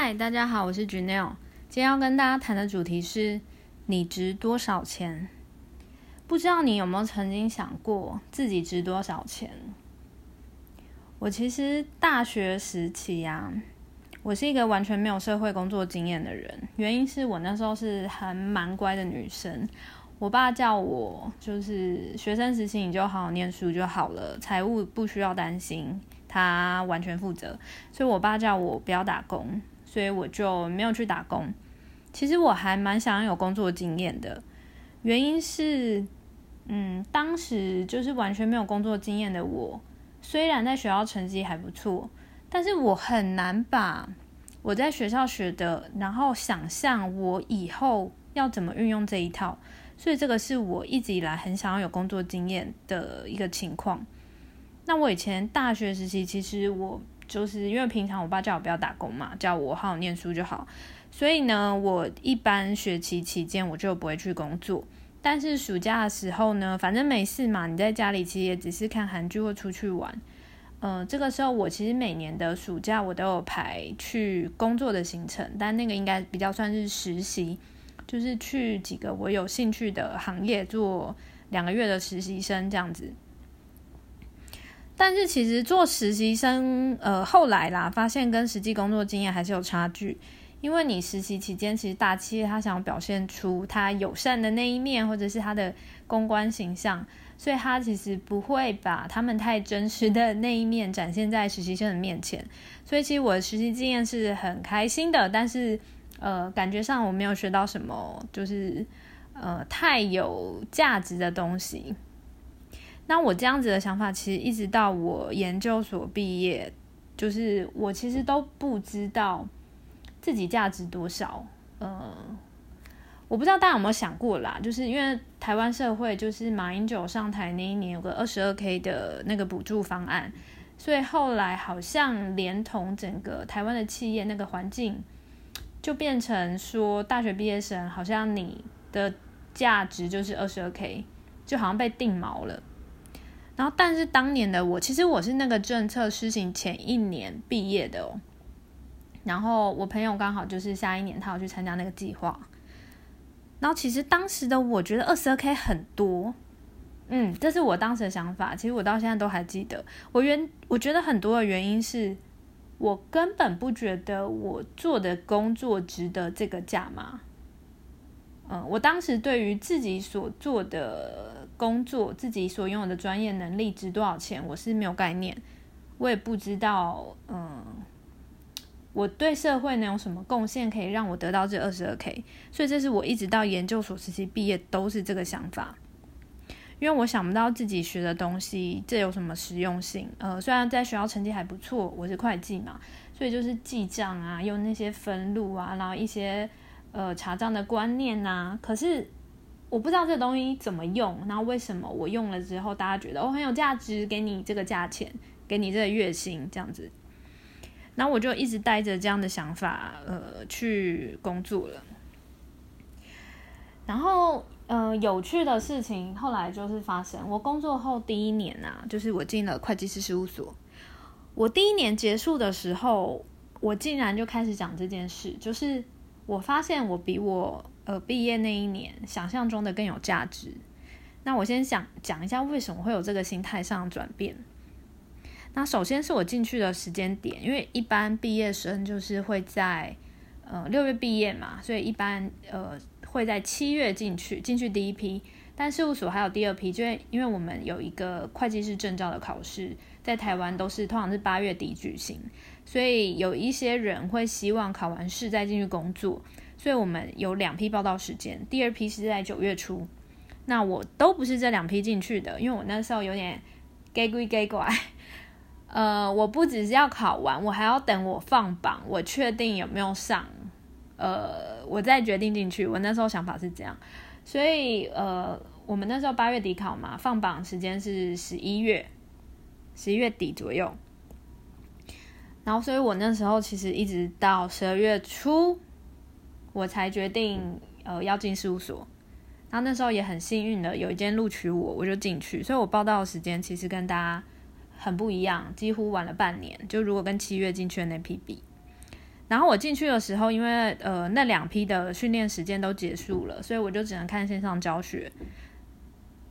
嗨，大家好，我是 Janel。今天要跟大家谈的主题是你值多少钱？不知道你有没有曾经想过自己值多少钱？我其实大学时期呀，我是一个完全没有社会工作经验的人。原因是我那时候是还蛮乖的女生，我爸叫我就是学生时期你就好好念书就好了，财务不需要担心，他完全负责。所以我爸叫我不要打工。所以我就没有去打工。其实我还蛮想要有工作经验的，原因是，嗯，当时就是完全没有工作经验的我，虽然在学校成绩还不错，但是我很难把我在学校学的，然后想象我以后要怎么运用这一套。所以这个是我一直以来很想要有工作经验的一个情况。那我以前大学时期，其实我。就是因为平常我爸叫我不要打工嘛，叫我好好念书就好。所以呢，我一般学期期间我就不会去工作。但是暑假的时候呢，反正没事嘛，你在家里其实也只是看韩剧或出去玩。呃，这个时候我其实每年的暑假我都有排去工作的行程，但那个应该比较算是实习，就是去几个我有兴趣的行业做两个月的实习生这样子。但是其实做实习生，呃，后来啦，发现跟实际工作经验还是有差距。因为你实习期间，其实大企业他想要表现出他友善的那一面，或者是他的公关形象，所以他其实不会把他们太真实的那一面展现在实习生的面前。所以其实我的实习经验是很开心的，但是呃，感觉上我没有学到什么，就是呃太有价值的东西。那我这样子的想法，其实一直到我研究所毕业，就是我其实都不知道自己价值多少。呃，我不知道大家有没有想过啦，就是因为台湾社会，就是马英九上台那一年有个二十二 K 的那个补助方案，所以后来好像连同整个台湾的企业那个环境，就变成说大学毕业生好像你的价值就是二十二 K，就好像被定锚了。然后，但是当年的我，其实我是那个政策施行前一年毕业的哦。然后我朋友刚好就是下一年他要去参加那个计划。然后其实当时的我觉得二十二 K 很多，嗯，这是我当时的想法。其实我到现在都还记得，我原我觉得很多的原因是我根本不觉得我做的工作值得这个价码。嗯，我当时对于自己所做的。工作自己所拥有的专业能力值多少钱，我是没有概念，我也不知道，嗯，我对社会能有什么贡献，可以让我得到这二十二 k，所以这是我一直到研究所时期毕业都是这个想法，因为我想不到自己学的东西这有什么实用性，呃，虽然在学校成绩还不错，我是会计嘛，所以就是记账啊，用那些分录啊，然后一些呃查账的观念呐，可是。我不知道这东西怎么用，然后为什么我用了之后，大家觉得哦很有价值，给你这个价钱，给你这个月薪这样子，然后我就一直带着这样的想法，呃，去工作了。然后，呃，有趣的事情后来就是发生，我工作后第一年啊，就是我进了会计师事务所，我第一年结束的时候，我竟然就开始讲这件事，就是我发现我比我。呃，毕业那一年，想象中的更有价值。那我先想讲一下为什么会有这个心态上的转变。那首先是我进去的时间点，因为一般毕业生就是会在呃六月毕业嘛，所以一般呃会在七月进去，进去第一批。但事务所还有第二批，就因为我们有一个会计师证照的考试，在台湾都是通常是八月底举行，所以有一些人会希望考完试再进去工作。所以我们有两批报道时间，第二批是在九月初。那我都不是这两批进去的，因为我那时候有点 gay 归 gay 怪。呃，我不只是要考完，我还要等我放榜，我确定有没有上，呃，我再决定进去。我那时候想法是这样，所以呃，我们那时候八月底考嘛，放榜时间是十一月，十一月底左右。然后，所以我那时候其实一直到十二月初。我才决定呃要进事务所，然后那时候也很幸运的有一间录取我，我就进去，所以我报道的时间其实跟大家很不一样，几乎晚了半年。就如果跟七月进去的那批比，然后我进去的时候，因为呃那两批的训练时间都结束了，所以我就只能看线上教学。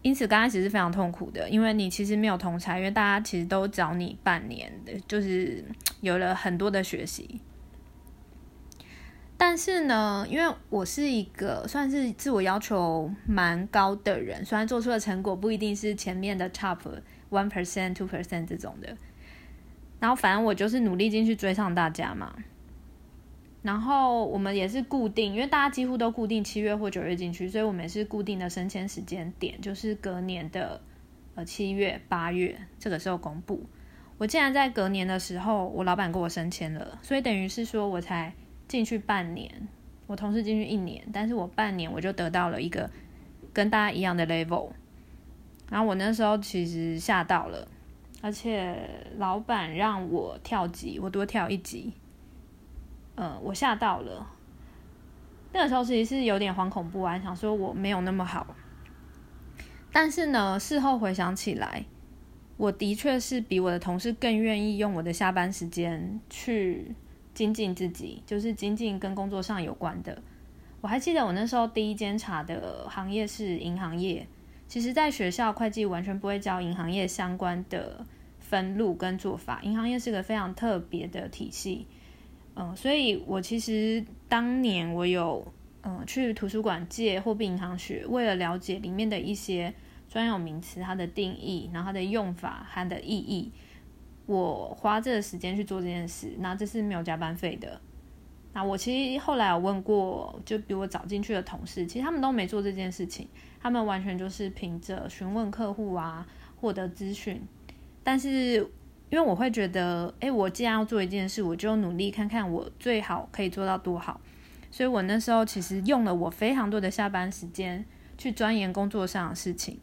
因此刚开始是非常痛苦的，因为你其实没有同才，因为大家其实都找你半年的，就是有了很多的学习。但是呢，因为我是一个算是自我要求蛮高的人，虽然做出的成果不一定是前面的 top one percent two percent 这种的，然后反正我就是努力进去追上大家嘛。然后我们也是固定，因为大家几乎都固定七月或九月进去，所以我们也是固定的升迁时间点，就是隔年的呃七月八月这个时候公布。我竟然在隔年的时候，我老板给我升迁了，所以等于是说我才。进去半年，我同事进去一年，但是我半年我就得到了一个跟大家一样的 level，然后我那时候其实吓到了，而且老板让我跳级，我多跳一级，呃，我吓到了，那个时候其实是有点惶恐不安，想说我没有那么好，但是呢，事后回想起来，我的确是比我的同事更愿意用我的下班时间去。精进自己，就是精进跟工作上有关的。我还记得我那时候第一间查的行业是银行业。其实，在学校会计完全不会教银行业相关的分路跟做法。银行业是个非常特别的体系，嗯，所以我其实当年我有嗯去图书馆借货币银行学，为了了解里面的一些专有名词、它的定义，然后它的用法、它的意义。我花这个时间去做这件事，那这是没有加班费的。那我其实后来有问过，就比我早进去的同事，其实他们都没做这件事情，他们完全就是凭着询问客户啊，获得资讯。但是因为我会觉得，哎，我既然要做一件事，我就努力看看我最好可以做到多好。所以我那时候其实用了我非常多的下班时间去钻研工作上的事情。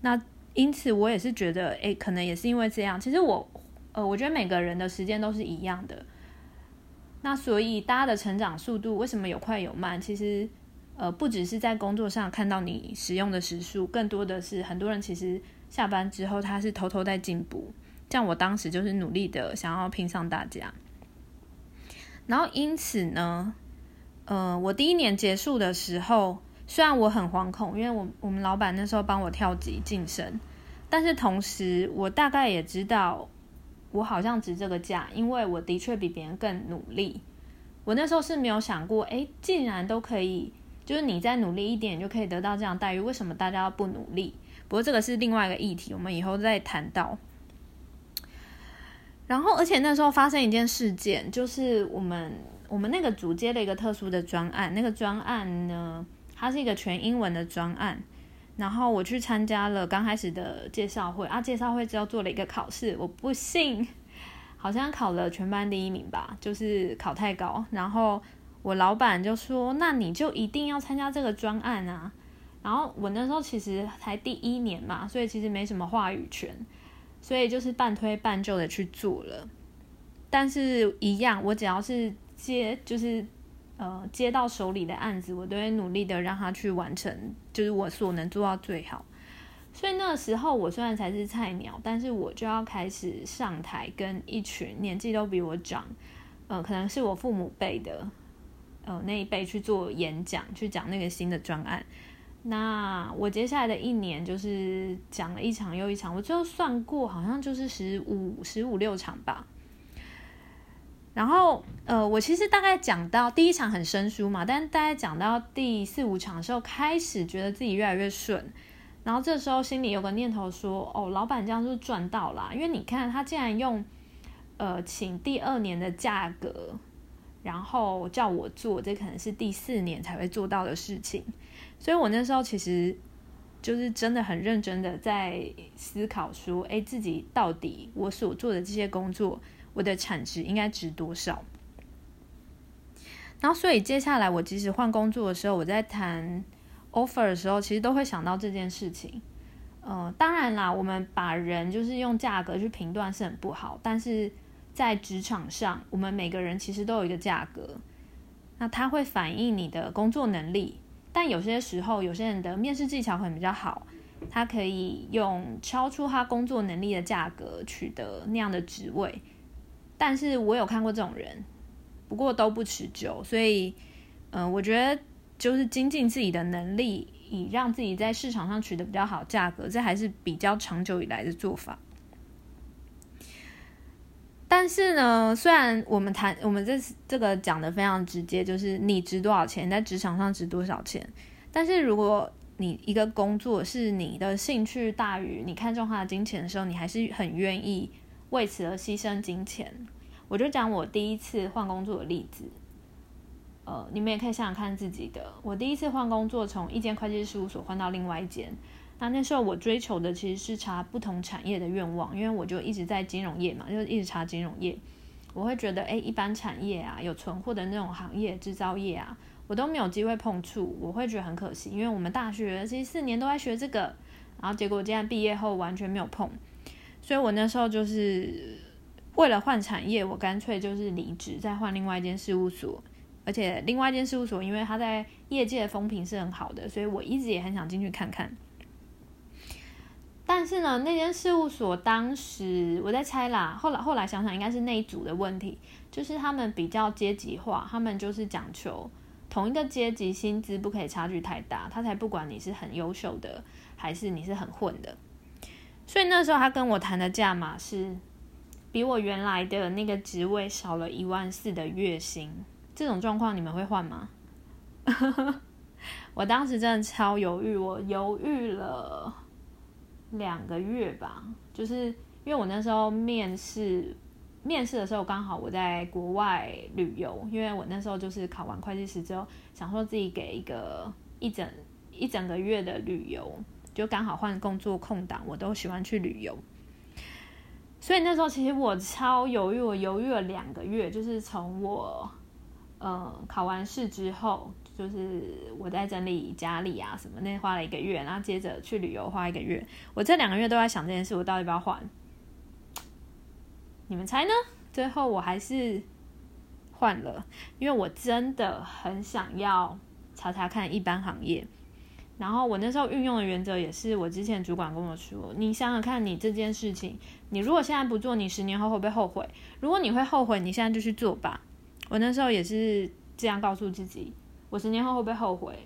那因此我也是觉得，哎，可能也是因为这样，其实我。呃，我觉得每个人的时间都是一样的，那所以大家的成长速度为什么有快有慢？其实，呃，不只是在工作上看到你使用的时数，更多的是很多人其实下班之后他是偷偷在进步。像我当时就是努力的想要拼上大家，然后因此呢，呃，我第一年结束的时候，虽然我很惶恐，因为我我们老板那时候帮我跳级晋升，但是同时我大概也知道。我好像值这个价，因为我的确比别人更努力。我那时候是没有想过，哎，既然都可以，就是你再努力一点就可以得到这样待遇，为什么大家要不努力？不过这个是另外一个议题，我们以后再谈到。然后，而且那时候发生一件事件，就是我们我们那个组接了一个特殊的专案，那个专案呢，它是一个全英文的专案。然后我去参加了刚开始的介绍会啊，介绍会之后做了一个考试，我不信，好像考了全班第一名吧，就是考太高。然后我老板就说：“那你就一定要参加这个专案啊！”然后我那时候其实才第一年嘛，所以其实没什么话语权，所以就是半推半就的去做了。但是，一样，我只要是接，就是。呃，接到手里的案子，我都会努力的让他去完成，就是我所能做到最好。所以那时候，我虽然才是菜鸟，但是我就要开始上台，跟一群年纪都比我长，呃，可能是我父母辈的，呃，那一辈去做演讲，去讲那个新的专案。那我接下来的一年，就是讲了一场又一场，我最后算过，好像就是十五、十五六场吧。然后，呃，我其实大概讲到第一场很生疏嘛，但大概讲到第四五场的时候，开始觉得自己越来越顺。然后这时候心里有个念头说：“哦，老板这样就赚到了，因为你看他竟然用呃请第二年的价格，然后叫我做，这可能是第四年才会做到的事情。所以我那时候其实就是真的很认真的在思考说：，哎，自己到底我所做的这些工作。”我的产值应该值多少？然后，所以接下来我即使换工作的时候，我在谈 offer 的时候，其实都会想到这件事情。呃，当然啦，我们把人就是用价格去评断是很不好，但是在职场上，我们每个人其实都有一个价格，那它会反映你的工作能力。但有些时候，有些人的面试技巧可能比较好，他可以用超出他工作能力的价格取得那样的职位。但是我有看过这种人，不过都不持久，所以，嗯，我觉得就是精进自己的能力，以让自己在市场上取得比较好价格，这还是比较长久以来的做法。但是呢，虽然我们谈我们这这个讲的非常直接，就是你值多少钱，在职场上值多少钱。但是如果你一个工作是你的兴趣大于你看中他的金钱的时候，你还是很愿意为此而牺牲金钱。我就讲我第一次换工作的例子，呃，你们也可以想想看自己的。我第一次换工作，从一间会计事务所换到另外一间。那那时候我追求的其实是查不同产业的愿望，因为我就一直在金融业嘛，就一直查金融业。我会觉得，哎，一般产业啊，有存货的那种行业，制造业啊，我都没有机会碰触，我会觉得很可惜。因为我们大学其实四年都在学这个，然后结果现在毕业后完全没有碰。所以我那时候就是为了换产业，我干脆就是离职，再换另外一间事务所。而且另外一间事务所，因为它在业界的风评是很好的，所以我一直也很想进去看看。但是呢，那间事务所当时我在猜啦，后来后来想想，应该是那一组的问题，就是他们比较阶级化，他们就是讲求同一个阶级薪资不可以差距太大，他才不管你是很优秀的还是你是很混的。所以那时候他跟我谈的价码是比我原来的那个职位少了一万四的月薪，这种状况你们会换吗？我当时真的超犹豫，我犹豫了。两个月吧，就是因为我那时候面试，面试的时候刚好我在国外旅游，因为我那时候就是考完会计师之后，想说自己给一个一整一整个月的旅游，就刚好换工作空档，我都喜欢去旅游，所以那时候其实我超犹豫，我犹豫了两个月，就是从我嗯考完试之后。就是我在整理家里啊什么，那花了一个月，然后接着去旅游花一个月。我这两个月都在想这件事，我到底要不要换？你们猜呢？最后我还是换了，因为我真的很想要查查看一般行业。然后我那时候运用的原则也是我之前主管跟我说：“你想想看，你这件事情，你如果现在不做，你十年后会不会后悔？如果你会后悔，你现在就去做吧。”我那时候也是这样告诉自己。我十年后会不会后悔？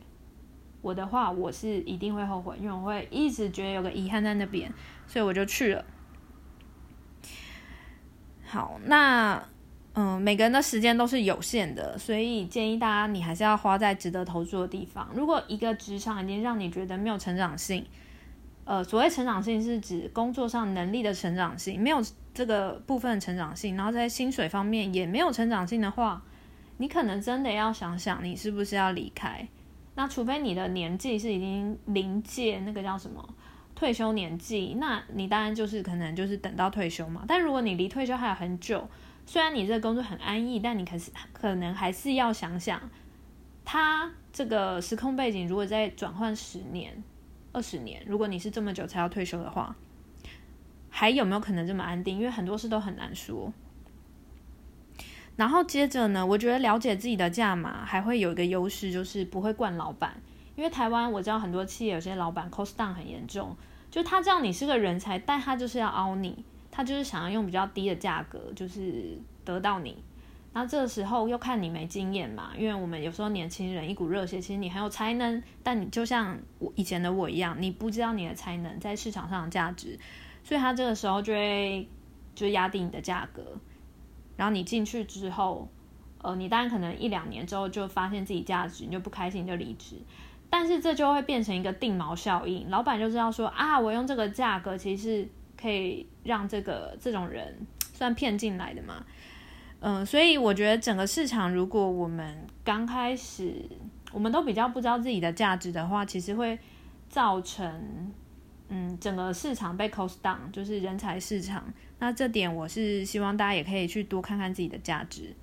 我的话，我是一定会后悔，因为我会一直觉得有个遗憾在那边，所以我就去了。好，那嗯，每个人的时间都是有限的，所以建议大家你还是要花在值得投注的地方。如果一个职场已经让你觉得没有成长性，呃，所谓成长性是指工作上能力的成长性，没有这个部分的成长性，然后在薪水方面也没有成长性的话。你可能真的要想想，你是不是要离开？那除非你的年纪是已经临界那个叫什么退休年纪，那你当然就是可能就是等到退休嘛。但如果你离退休还有很久，虽然你这个工作很安逸，但你可是可能还是要想想，他这个时空背景如果再转换十年、二十年，如果你是这么久才要退休的话，还有没有可能这么安定？因为很多事都很难说。然后接着呢，我觉得了解自己的价码还会有一个优势，就是不会惯老板。因为台湾我知道很多企业有些老板 cost down 很严重，就他知道你是个人才，但他就是要凹你，他就是想要用比较低的价格，就是得到你。那这个时候又看你没经验嘛，因为我们有时候年轻人一股热血，其实你很有才能，但你就像我以前的我一样，你不知道你的才能在市场上的价值，所以他这个时候就会就压低你的价格。然后你进去之后，呃，你当然可能一两年之后就发现自己价值，你就不开心就离职。但是这就会变成一个定锚效应，老板就知道说啊，我用这个价格其实可以让这个这种人算骗进来的嘛。嗯，所以我觉得整个市场，如果我们刚开始我们都比较不知道自己的价值的话，其实会造成。嗯，整个市场被 cost down，就是人才市场。那这点我是希望大家也可以去多看看自己的价值。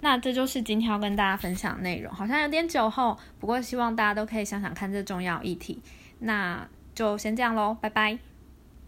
那这就是今天要跟大家分享内容，好像有点久后，不过希望大家都可以想想看这重要议题。那就先这样喽，拜拜。